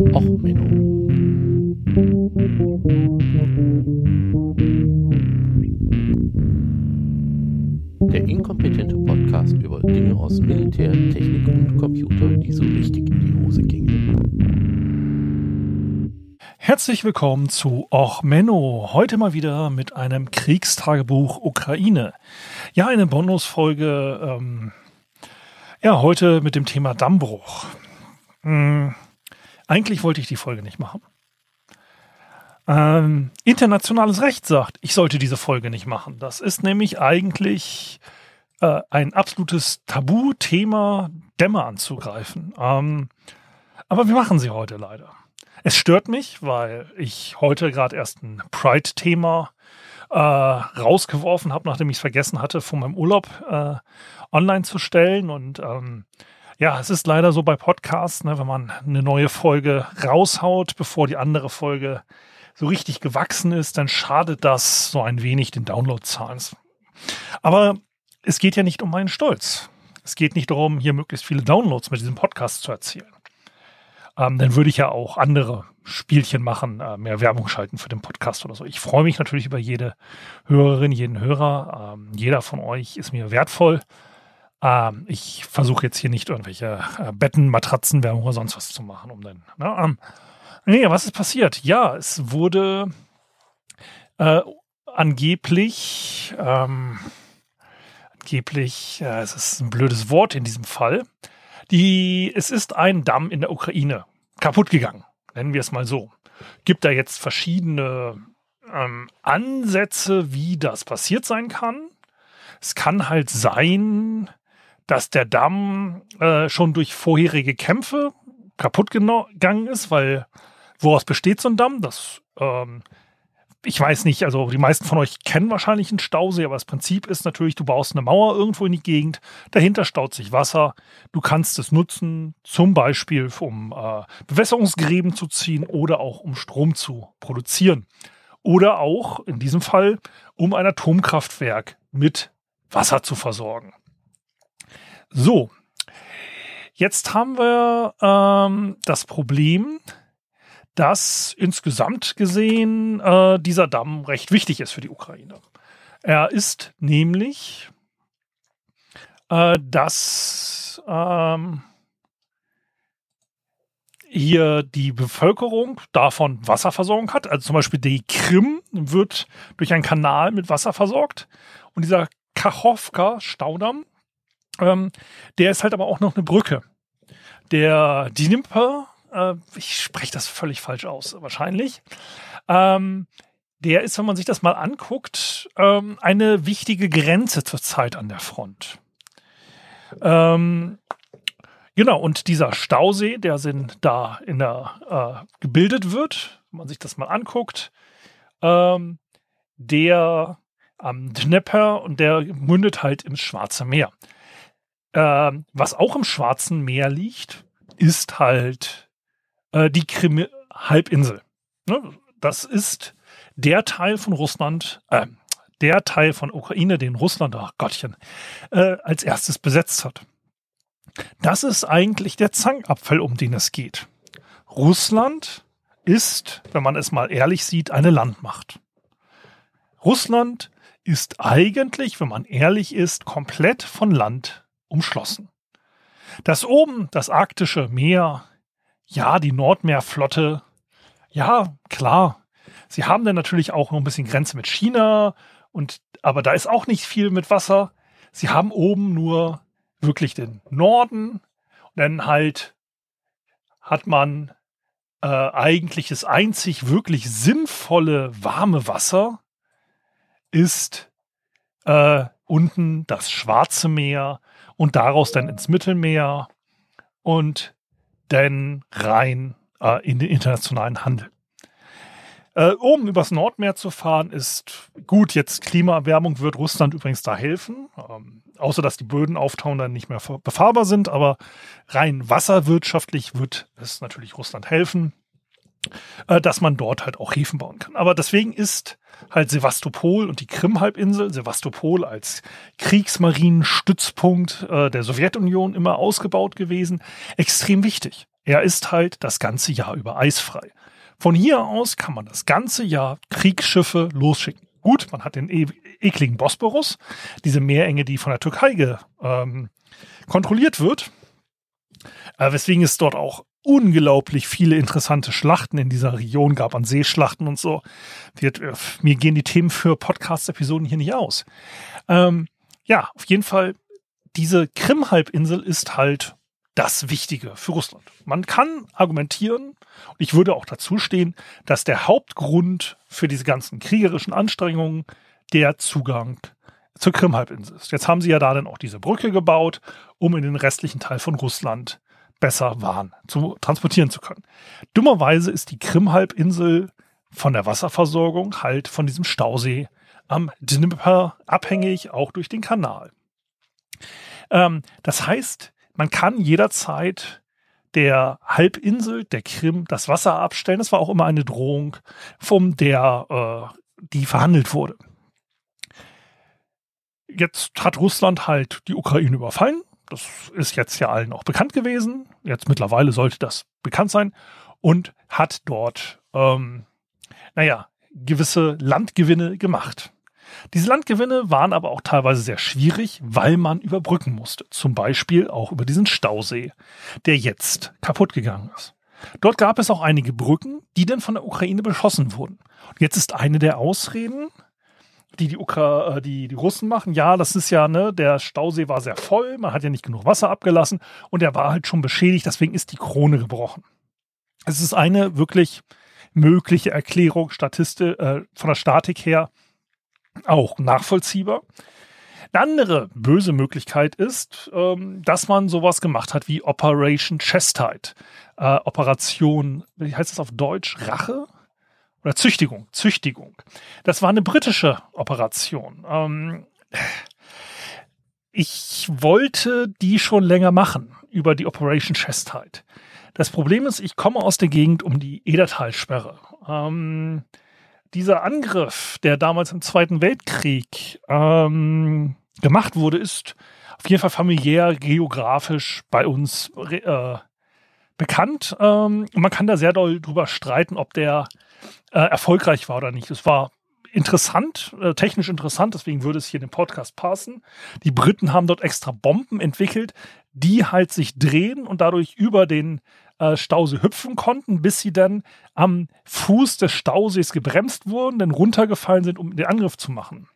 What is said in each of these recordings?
Och, Menno. Der inkompetente Podcast über Dinge aus Militär, Technik und Computer, die so richtig in die Hose gingen. Herzlich willkommen zu Och Menno. Heute mal wieder mit einem Kriegstagebuch Ukraine. Ja, eine Bonusfolge. Ähm, ja, heute mit dem Thema Dammbruch. Hm, eigentlich wollte ich die Folge nicht machen. Ähm, internationales Recht sagt, ich sollte diese Folge nicht machen. Das ist nämlich eigentlich äh, ein absolutes Tabuthema, Dämme anzugreifen. Ähm, aber wir machen sie heute leider. Es stört mich, weil ich heute gerade erst ein Pride-Thema äh, rausgeworfen habe, nachdem ich es vergessen hatte, von meinem Urlaub äh, online zu stellen. Und ähm, ja, es ist leider so bei Podcasts, ne, wenn man eine neue Folge raushaut, bevor die andere Folge so richtig gewachsen ist, dann schadet das so ein wenig den Downloadzahlen. Aber es geht ja nicht um meinen Stolz. Es geht nicht darum, hier möglichst viele Downloads mit diesem Podcast zu erzielen. Ähm, dann würde ich ja auch andere Spielchen machen, äh, mehr Werbung schalten für den Podcast oder so. Ich freue mich natürlich über jede Hörerin, jeden Hörer. Ähm, jeder von euch ist mir wertvoll. Ähm, ich versuche jetzt hier nicht irgendwelche äh, Betten, Matratzen, Werbung oder sonst was zu machen, um dann. Ne, ähm, nee, was ist passiert? Ja, es wurde äh, angeblich, ähm, angeblich, äh, es ist ein blödes Wort in diesem Fall. Die, es ist ein Damm in der Ukraine kaputt gegangen, nennen wir es mal so. Gibt da jetzt verschiedene ähm, Ansätze, wie das passiert sein kann. Es kann halt sein, dass der Damm äh, schon durch vorherige Kämpfe kaputt gegangen ist, weil woraus besteht so ein Damm? Das, ähm, ich weiß nicht, also die meisten von euch kennen wahrscheinlich einen Stausee, aber das Prinzip ist natürlich, du baust eine Mauer irgendwo in die Gegend, dahinter staut sich Wasser, du kannst es nutzen, zum Beispiel um äh, Bewässerungsgräben zu ziehen oder auch um Strom zu produzieren. Oder auch in diesem Fall, um ein Atomkraftwerk mit Wasser zu versorgen. So, jetzt haben wir ähm, das Problem, dass insgesamt gesehen äh, dieser Damm recht wichtig ist für die Ukraine. Er ist nämlich, äh, dass ähm, hier die Bevölkerung davon Wasserversorgung hat. Also zum Beispiel die Krim wird durch einen Kanal mit Wasser versorgt. Und dieser Kachowka-Staudamm, ähm, der ist halt aber auch noch eine Brücke. Der Dnieper, äh, ich spreche das völlig falsch aus, wahrscheinlich. Ähm, der ist, wenn man sich das mal anguckt, ähm, eine wichtige Grenze zurzeit an der Front. Ähm, genau, und dieser Stausee, der sind da in der äh, gebildet wird, wenn man sich das mal anguckt, ähm, der am Dnepr und der mündet halt ins Schwarze Meer. Ähm, was auch im Schwarzen Meer liegt, ist halt äh, die Krim-Halbinsel. Ne? Das ist der Teil von Russland, äh, der Teil von Ukraine, den Russland, ach Gottchen, äh, als erstes besetzt hat. Das ist eigentlich der Zankapfel, um den es geht. Russland ist, wenn man es mal ehrlich sieht, eine Landmacht. Russland ist eigentlich, wenn man ehrlich ist, komplett von Land umschlossen. Das oben, das arktische Meer, ja, die Nordmeerflotte, ja, klar. Sie haben dann natürlich auch noch ein bisschen Grenze mit China und, aber da ist auch nicht viel mit Wasser. Sie haben oben nur wirklich den Norden und dann halt hat man äh, eigentlich das einzig wirklich sinnvolle warme Wasser ist äh, unten das Schwarze Meer und daraus dann ins Mittelmeer und dann rein äh, in den internationalen Handel. Äh, oben übers Nordmeer zu fahren ist gut. Jetzt Klimaerwärmung wird Russland übrigens da helfen. Ähm, außer dass die Böden auftauen dann nicht mehr befahrbar sind. Aber rein wasserwirtschaftlich wird es natürlich Russland helfen, äh, dass man dort halt auch Häfen bauen kann. Aber deswegen ist halt Sevastopol und die Krim-Halbinsel, Sevastopol als Kriegsmarinenstützpunkt äh, der Sowjetunion immer ausgebaut gewesen, extrem wichtig. Er ist halt das ganze Jahr über eisfrei. Von hier aus kann man das ganze Jahr Kriegsschiffe losschicken. Gut, man hat den e ekligen Bosporus, diese Meerenge, die von der Türkei ähm, kontrolliert wird. Äh, weswegen es dort auch unglaublich viele interessante Schlachten in dieser Region gab, an Seeschlachten und so. Wird, äh, mir gehen die Themen für Podcast-Episoden hier nicht aus. Ähm, ja, auf jeden Fall, diese Krim-Halbinsel ist halt das Wichtige für Russland. Man kann argumentieren, und ich würde auch dazu stehen, dass der Hauptgrund für diese ganzen kriegerischen Anstrengungen der Zugang zur Krim-Halbinsel ist. Jetzt haben sie ja da dann auch diese Brücke gebaut, um in den restlichen Teil von Russland besser Waren zu transportieren zu können. Dummerweise ist die Krim-Halbinsel von der Wasserversorgung halt von diesem Stausee am Dnipro abhängig, auch durch den Kanal. Ähm, das heißt, man kann jederzeit der Halbinsel, der Krim, das Wasser abstellen. Das war auch immer eine Drohung, von der äh, die verhandelt wurde. Jetzt hat Russland halt die Ukraine überfallen. Das ist jetzt ja allen auch bekannt gewesen. Jetzt mittlerweile sollte das bekannt sein. Und hat dort, ähm, naja, gewisse Landgewinne gemacht. Diese Landgewinne waren aber auch teilweise sehr schwierig, weil man überbrücken musste. Zum Beispiel auch über diesen Stausee, der jetzt kaputt gegangen ist. Dort gab es auch einige Brücken, die dann von der Ukraine beschossen wurden. Und jetzt ist eine der Ausreden, die die, Ukra äh, die die Russen machen, ja, das ist ja, ne, der Stausee war sehr voll, man hat ja nicht genug Wasser abgelassen und er war halt schon beschädigt, deswegen ist die Krone gebrochen. Es ist eine wirklich mögliche Erklärung Statiste, äh, von der Statik her, auch nachvollziehbar. Eine andere böse Möglichkeit ist, ähm, dass man sowas gemacht hat wie Operation Chestide. Äh, Operation, wie heißt das auf Deutsch? Rache? Oder Züchtigung. Züchtigung. Das war eine britische Operation. Ähm, ich wollte die schon länger machen über die Operation Chestide. Das Problem ist, ich komme aus der Gegend um die Edertalsperre. Ähm, dieser Angriff, der damals im Zweiten Weltkrieg ähm, gemacht wurde, ist auf jeden Fall familiär, geografisch bei uns äh, bekannt. Ähm, man kann da sehr doll drüber streiten, ob der äh, erfolgreich war oder nicht. Es war interessant, äh, technisch interessant, deswegen würde es hier in den Podcast passen. Die Briten haben dort extra Bomben entwickelt, die halt sich drehen und dadurch über den äh, Stausee hüpfen konnten, bis sie dann am Fuß des Stausees gebremst wurden, dann runtergefallen sind, um den Angriff zu machen.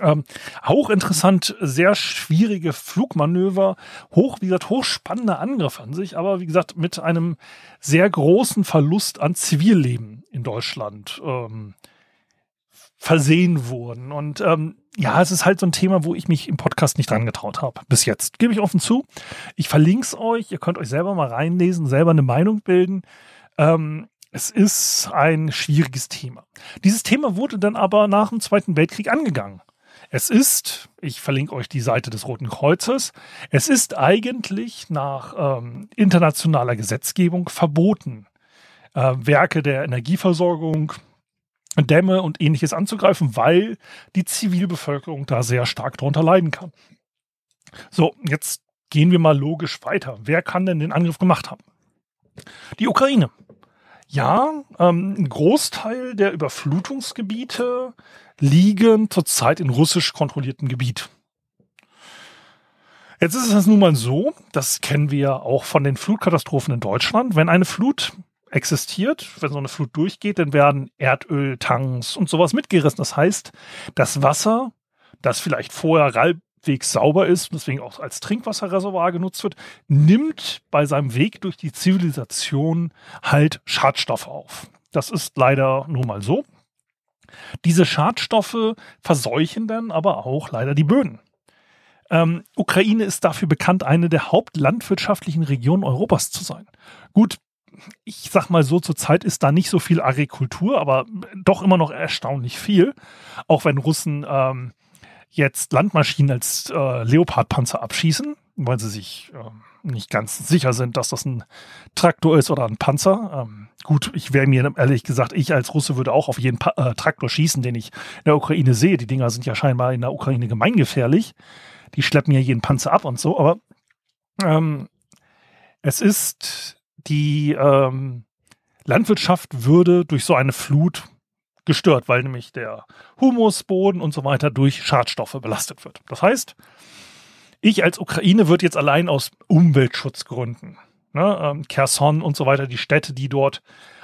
Ähm, hochinteressant, sehr schwierige Flugmanöver, hoch, wie gesagt, hochspannender Angriff an sich, aber wie gesagt, mit einem sehr großen Verlust an Zivilleben in Deutschland ähm, versehen wurden. Und ähm, ja, es ist halt so ein Thema, wo ich mich im Podcast nicht dran getraut habe. Bis jetzt. Gebe ich offen zu. Ich verlinke es euch. Ihr könnt euch selber mal reinlesen, selber eine Meinung bilden. Ähm, es ist ein schwieriges Thema. Dieses Thema wurde dann aber nach dem Zweiten Weltkrieg angegangen. Es ist, ich verlinke euch die Seite des Roten Kreuzes, es ist eigentlich nach ähm, internationaler Gesetzgebung verboten, äh, Werke der Energieversorgung, Dämme und ähnliches anzugreifen, weil die Zivilbevölkerung da sehr stark darunter leiden kann. So, jetzt gehen wir mal logisch weiter. Wer kann denn den Angriff gemacht haben? Die Ukraine. Ja, ähm, ein Großteil der Überflutungsgebiete liegen zurzeit in russisch kontrolliertem Gebiet. Jetzt ist es nun mal so, das kennen wir auch von den Flutkatastrophen in Deutschland. Wenn eine Flut existiert. Wenn so eine Flut durchgeht, dann werden Erdöltanks und sowas mitgerissen. Das heißt, das Wasser, das vielleicht vorher halbwegs sauber ist und deswegen auch als Trinkwasserreservoir genutzt wird, nimmt bei seinem Weg durch die Zivilisation halt Schadstoffe auf. Das ist leider nun mal so. Diese Schadstoffe verseuchen dann aber auch leider die Böden. Ähm, Ukraine ist dafür bekannt, eine der hauptlandwirtschaftlichen Regionen Europas zu sein. Gut, ich sag mal so, zurzeit ist da nicht so viel Agrikultur, aber doch immer noch erstaunlich viel. Auch wenn Russen ähm, jetzt Landmaschinen als äh, Leopardpanzer abschießen, weil sie sich äh, nicht ganz sicher sind, dass das ein Traktor ist oder ein Panzer. Ähm, gut, ich wäre mir ehrlich gesagt, ich als Russe würde auch auf jeden pa äh, Traktor schießen, den ich in der Ukraine sehe. Die Dinger sind ja scheinbar in der Ukraine gemeingefährlich. Die schleppen ja jeden Panzer ab und so, aber ähm, es ist die ähm, Landwirtschaft würde durch so eine Flut gestört, weil nämlich der Humusboden und so weiter durch Schadstoffe belastet wird. Das heißt, ich als Ukraine wird jetzt allein aus Umweltschutzgründen, ne, ähm, Kherson und so weiter, die Städte, die dort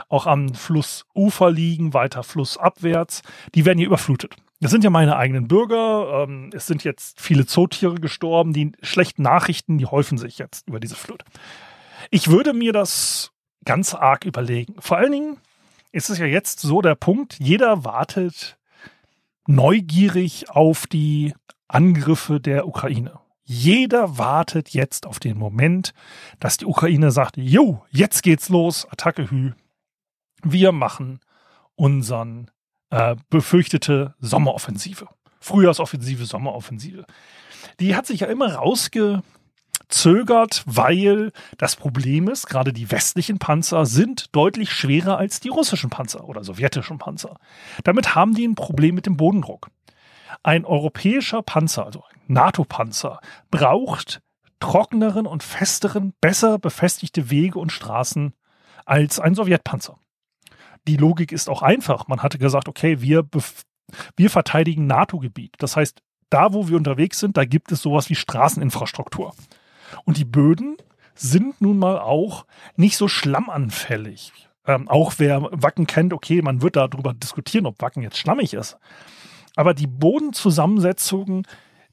auch am Flussufer liegen, weiter flussabwärts, die werden hier überflutet. Das sind ja meine eigenen Bürger. Ähm, es sind jetzt viele Zootiere gestorben. Die schlechten Nachrichten, die häufen sich jetzt über diese Flut. Ich würde mir das ganz arg überlegen. Vor allen Dingen ist es ja jetzt so der Punkt, jeder wartet neugierig auf die Angriffe der Ukraine. Jeder wartet jetzt auf den Moment, dass die Ukraine sagt, jo, jetzt geht's los, Attacke Hü. Wir machen unseren äh, befürchtete Sommeroffensive. Frühjahrsoffensive, Sommeroffensive. Die hat sich ja immer rausgezögert, weil das Problem ist, gerade die westlichen Panzer sind deutlich schwerer als die russischen Panzer oder sowjetischen Panzer. Damit haben die ein Problem mit dem Bodendruck. Ein europäischer Panzer, also ein NATO-Panzer, braucht trockeneren und festeren, besser befestigte Wege und Straßen als ein Sowjetpanzer die Logik ist auch einfach. Man hatte gesagt, okay, wir, wir verteidigen NATO-Gebiet. Das heißt, da, wo wir unterwegs sind, da gibt es sowas wie Straßeninfrastruktur. Und die Böden sind nun mal auch nicht so schlammanfällig. Ähm, auch wer Wacken kennt, okay, man wird darüber diskutieren, ob Wacken jetzt schlammig ist. Aber die Bodenzusammensetzungen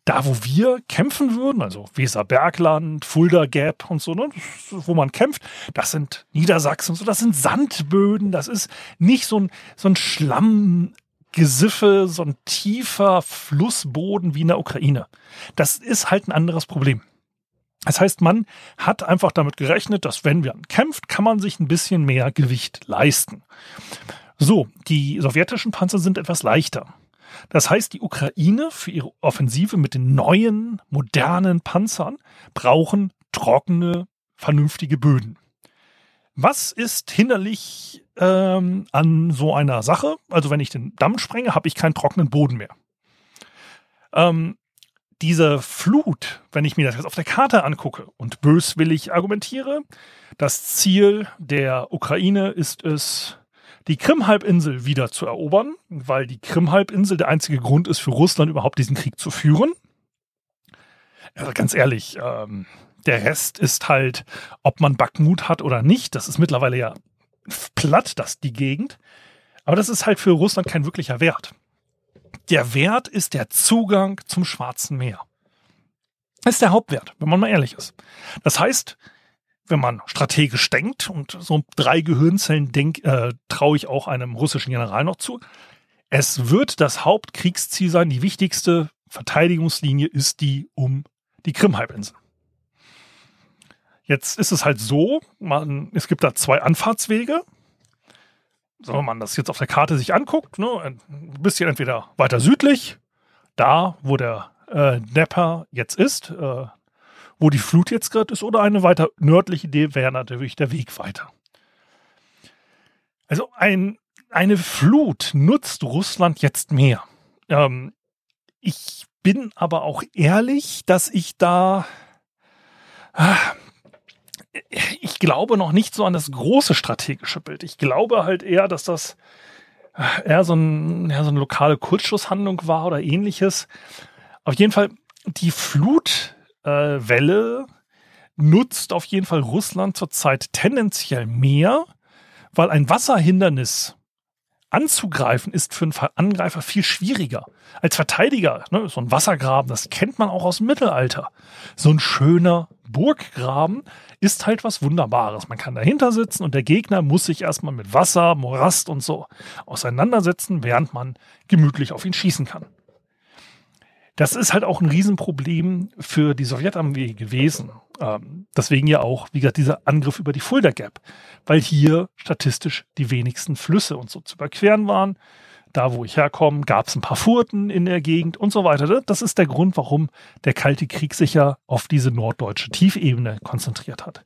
da, wo wir kämpfen würden, also Weserbergland, Fulda Gap und so, ne, wo man kämpft, das sind Niedersachsen und so, das sind Sandböden, das ist nicht so ein, so ein Schlammgesiffe, so ein tiefer Flussboden wie in der Ukraine. Das ist halt ein anderes Problem. Das heißt, man hat einfach damit gerechnet, dass wenn man kämpft, kann man sich ein bisschen mehr Gewicht leisten. So, die sowjetischen Panzer sind etwas leichter. Das heißt, die Ukraine für ihre Offensive mit den neuen, modernen Panzern brauchen trockene, vernünftige Böden. Was ist hinderlich ähm, an so einer Sache? Also wenn ich den Damm sprenge, habe ich keinen trockenen Boden mehr. Ähm, diese Flut, wenn ich mir das jetzt auf der Karte angucke und böswillig argumentiere, das Ziel der Ukraine ist es, die Krim-Halbinsel wieder zu erobern, weil die Krim-Halbinsel der einzige Grund ist für Russland überhaupt diesen Krieg zu führen. Also ganz ehrlich, ähm, der Rest ist halt, ob man Backmut hat oder nicht. Das ist mittlerweile ja platt, das die Gegend. Aber das ist halt für Russland kein wirklicher Wert. Der Wert ist der Zugang zum Schwarzen Meer. Das ist der Hauptwert, wenn man mal ehrlich ist. Das heißt, wenn man strategisch denkt, und so drei Gehirnzellen denk, äh, traue ich auch einem russischen General noch zu, es wird das Hauptkriegsziel sein, die wichtigste Verteidigungslinie ist die um die Krim-Halbinsel. Jetzt ist es halt so, man, es gibt da zwei Anfahrtswege. So, wenn man das jetzt auf der Karte sich anguckt, ne, ein bisschen entweder weiter südlich, da wo der äh, Dnepr jetzt ist, äh, wo die Flut jetzt gerade ist, oder eine weiter nördliche Idee wäre natürlich der Weg weiter. Also ein, eine Flut nutzt Russland jetzt mehr. Ähm, ich bin aber auch ehrlich, dass ich da, ah, ich glaube noch nicht so an das große strategische Bild. Ich glaube halt eher, dass das ah, eher so, ein, eher so eine lokale Kurzschlusshandlung war oder ähnliches. Auf jeden Fall, die Flut äh, Welle nutzt auf jeden Fall Russland zurzeit tendenziell mehr, weil ein Wasserhindernis anzugreifen ist für einen Angreifer viel schwieriger. Als Verteidiger, ne, so ein Wassergraben, das kennt man auch aus dem Mittelalter. So ein schöner Burggraben ist halt was Wunderbares. Man kann dahinter sitzen und der Gegner muss sich erstmal mit Wasser, Morast und so auseinandersetzen, während man gemütlich auf ihn schießen kann. Das ist halt auch ein Riesenproblem für die Sowjetarmee gewesen. Ähm, deswegen ja auch, wie gesagt, dieser Angriff über die Fulda Gap, weil hier statistisch die wenigsten Flüsse und so zu überqueren waren. Da, wo ich herkomme, gab es ein paar Furten in der Gegend und so weiter. Das ist der Grund, warum der Kalte Krieg sich ja auf diese norddeutsche Tiefebene konzentriert hat.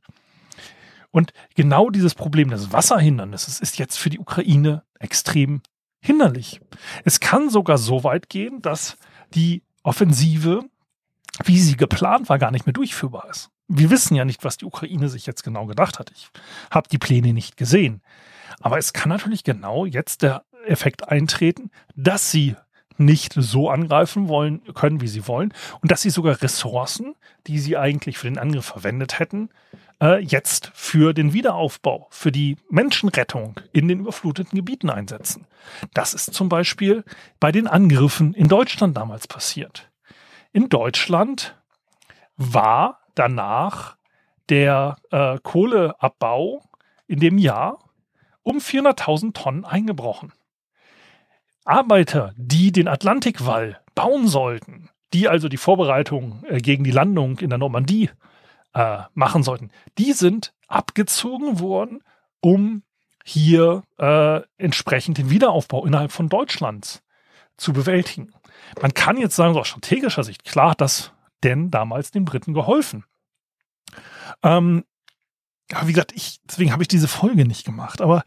Und genau dieses Problem des Wasserhindernisses ist jetzt für die Ukraine extrem hinderlich. Es kann sogar so weit gehen, dass die Offensive, wie sie geplant war, gar nicht mehr durchführbar ist. wir wissen ja nicht, was die Ukraine sich jetzt genau gedacht hat. Ich habe die Pläne nicht gesehen. Aber es kann natürlich genau jetzt der Effekt eintreten, dass sie nicht so angreifen wollen können, wie sie wollen und dass sie sogar Ressourcen, die sie eigentlich für den Angriff verwendet hätten, äh, jetzt für den Wiederaufbau, für die Menschenrettung in den überfluteten Gebieten einsetzen. Das ist zum Beispiel bei den Angriffen in Deutschland damals passiert. In Deutschland war danach der äh, Kohleabbau in dem Jahr um 400.000 Tonnen eingebrochen. Arbeiter, die den Atlantikwall bauen sollten, die also die Vorbereitung äh, gegen die Landung in der Normandie äh, machen sollten, die sind abgezogen worden, um hier äh, entsprechend den Wiederaufbau innerhalb von Deutschlands zu bewältigen. Man kann jetzt sagen, so aus strategischer Sicht, klar hat das denn damals den Briten geholfen. Ähm, aber wie gesagt, ich, deswegen habe ich diese Folge nicht gemacht. Aber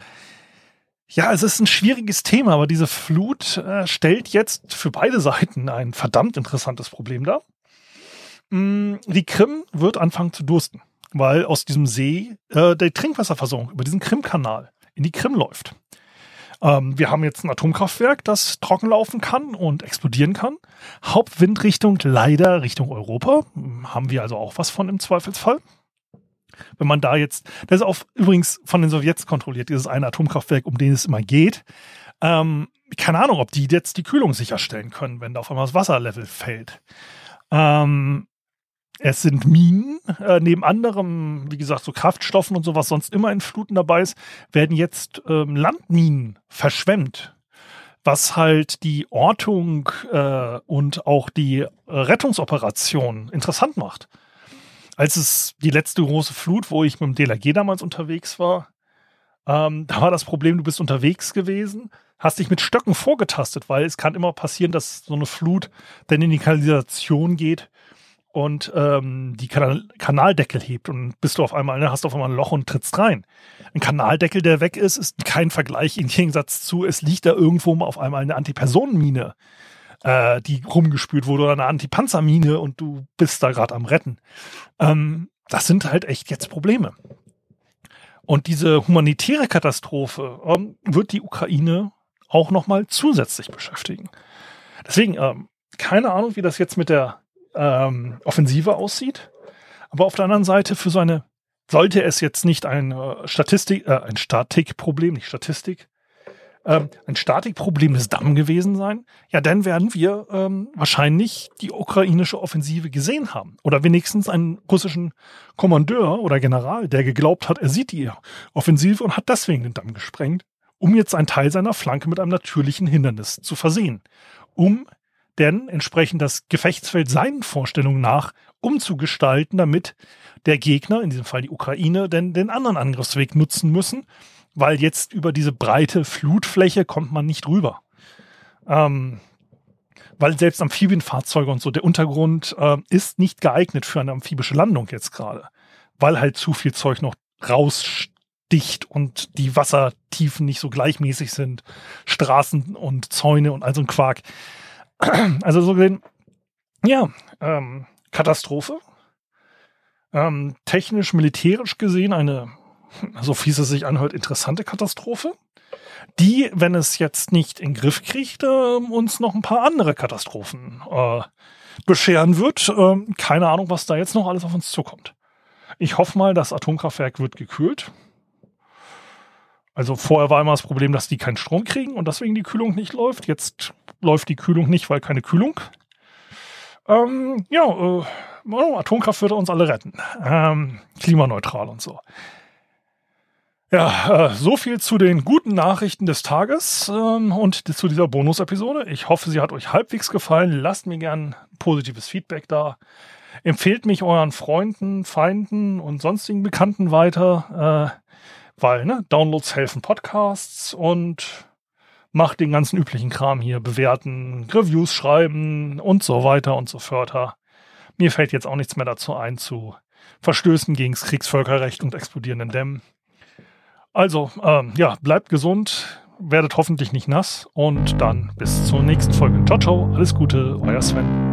ja, es ist ein schwieriges Thema, aber diese Flut äh, stellt jetzt für beide Seiten ein verdammt interessantes Problem dar. Mm, die Krim wird anfangen zu dursten, weil aus diesem See äh, der Trinkwasserversorgung über diesen Krimkanal in die Krim läuft. Ähm, wir haben jetzt ein Atomkraftwerk, das trocken laufen kann und explodieren kann. Hauptwindrichtung leider Richtung Europa. Haben wir also auch was von im Zweifelsfall. Wenn man da jetzt, das ist auch übrigens von den Sowjets kontrolliert, dieses eine Atomkraftwerk, um den es immer geht. Ähm, keine Ahnung, ob die jetzt die Kühlung sicherstellen können, wenn da auf einmal das Wasserlevel fällt. Ähm, es sind Minen, äh, neben anderem, wie gesagt, so Kraftstoffen und so, was sonst immer in Fluten dabei ist, werden jetzt ähm, Landminen verschwemmt, was halt die Ortung äh, und auch die äh, Rettungsoperation interessant macht als es die letzte große Flut, wo ich mit dem DLRG damals unterwegs war, ähm, da war das Problem, du bist unterwegs gewesen, hast dich mit Stöcken vorgetastet, weil es kann immer passieren, dass so eine Flut dann in die Kanalisation geht und ähm, die Kanal Kanaldeckel hebt und bist du auf einmal, ne, hast du auf einmal ein Loch und trittst rein. Ein Kanaldeckel, der weg ist, ist kein Vergleich im Gegensatz zu, es liegt da irgendwo auf einmal eine Antipersonenmine äh, die rumgespült wurde oder eine Antipanzermine und du bist da gerade am Retten. Ähm, das sind halt echt jetzt Probleme. Und diese humanitäre Katastrophe ähm, wird die Ukraine auch nochmal zusätzlich beschäftigen. Deswegen, ähm, keine Ahnung, wie das jetzt mit der ähm, Offensive aussieht. Aber auf der anderen Seite, für so eine, sollte es jetzt nicht ein äh, Statistik, äh, ein Statikproblem, nicht Statistik, ähm, ein Statikproblem des Damm gewesen sein, ja, dann werden wir ähm, wahrscheinlich die ukrainische Offensive gesehen haben. Oder wenigstens einen russischen Kommandeur oder General, der geglaubt hat, er sieht die Offensive und hat deswegen den Damm gesprengt, um jetzt einen Teil seiner Flanke mit einem natürlichen Hindernis zu versehen. Um denn entsprechend das Gefechtsfeld seinen Vorstellungen nach umzugestalten, damit der Gegner, in diesem Fall die Ukraine, denn den anderen Angriffsweg nutzen müssen weil jetzt über diese breite Flutfläche kommt man nicht rüber. Ähm, weil selbst Amphibienfahrzeuge und so, der Untergrund äh, ist nicht geeignet für eine amphibische Landung jetzt gerade, weil halt zu viel Zeug noch raussticht und die Wassertiefen nicht so gleichmäßig sind, Straßen und Zäune und all so ein Quark. Also so gesehen, ja, ähm, Katastrophe. Ähm, technisch, militärisch gesehen eine so fies es sich anhört, interessante Katastrophe, die, wenn es jetzt nicht in den Griff kriegt, äh, uns noch ein paar andere Katastrophen äh, bescheren wird. Äh, keine Ahnung, was da jetzt noch alles auf uns zukommt. Ich hoffe mal, das Atomkraftwerk wird gekühlt. Also vorher war immer das Problem, dass die keinen Strom kriegen und deswegen die Kühlung nicht läuft. Jetzt läuft die Kühlung nicht, weil keine Kühlung. Ähm, ja, äh, Atomkraft würde uns alle retten. Ähm, klimaneutral und so. Ja, äh, so viel zu den guten Nachrichten des Tages ähm, und zu dieser Bonus-Episode. Ich hoffe, sie hat euch halbwegs gefallen. Lasst mir gern positives Feedback da. Empfehlt mich euren Freunden, Feinden und sonstigen Bekannten weiter, äh, weil ne, Downloads helfen Podcasts und macht den ganzen üblichen Kram hier, bewerten, Reviews schreiben und so weiter und so fort. Mir fällt jetzt auch nichts mehr dazu ein zu Verstößen gegen das Kriegsvölkerrecht und explodierenden Dämmen. Also, ähm, ja, bleibt gesund, werdet hoffentlich nicht nass und dann bis zur nächsten Folge. Ciao, ciao, alles Gute, euer Sven.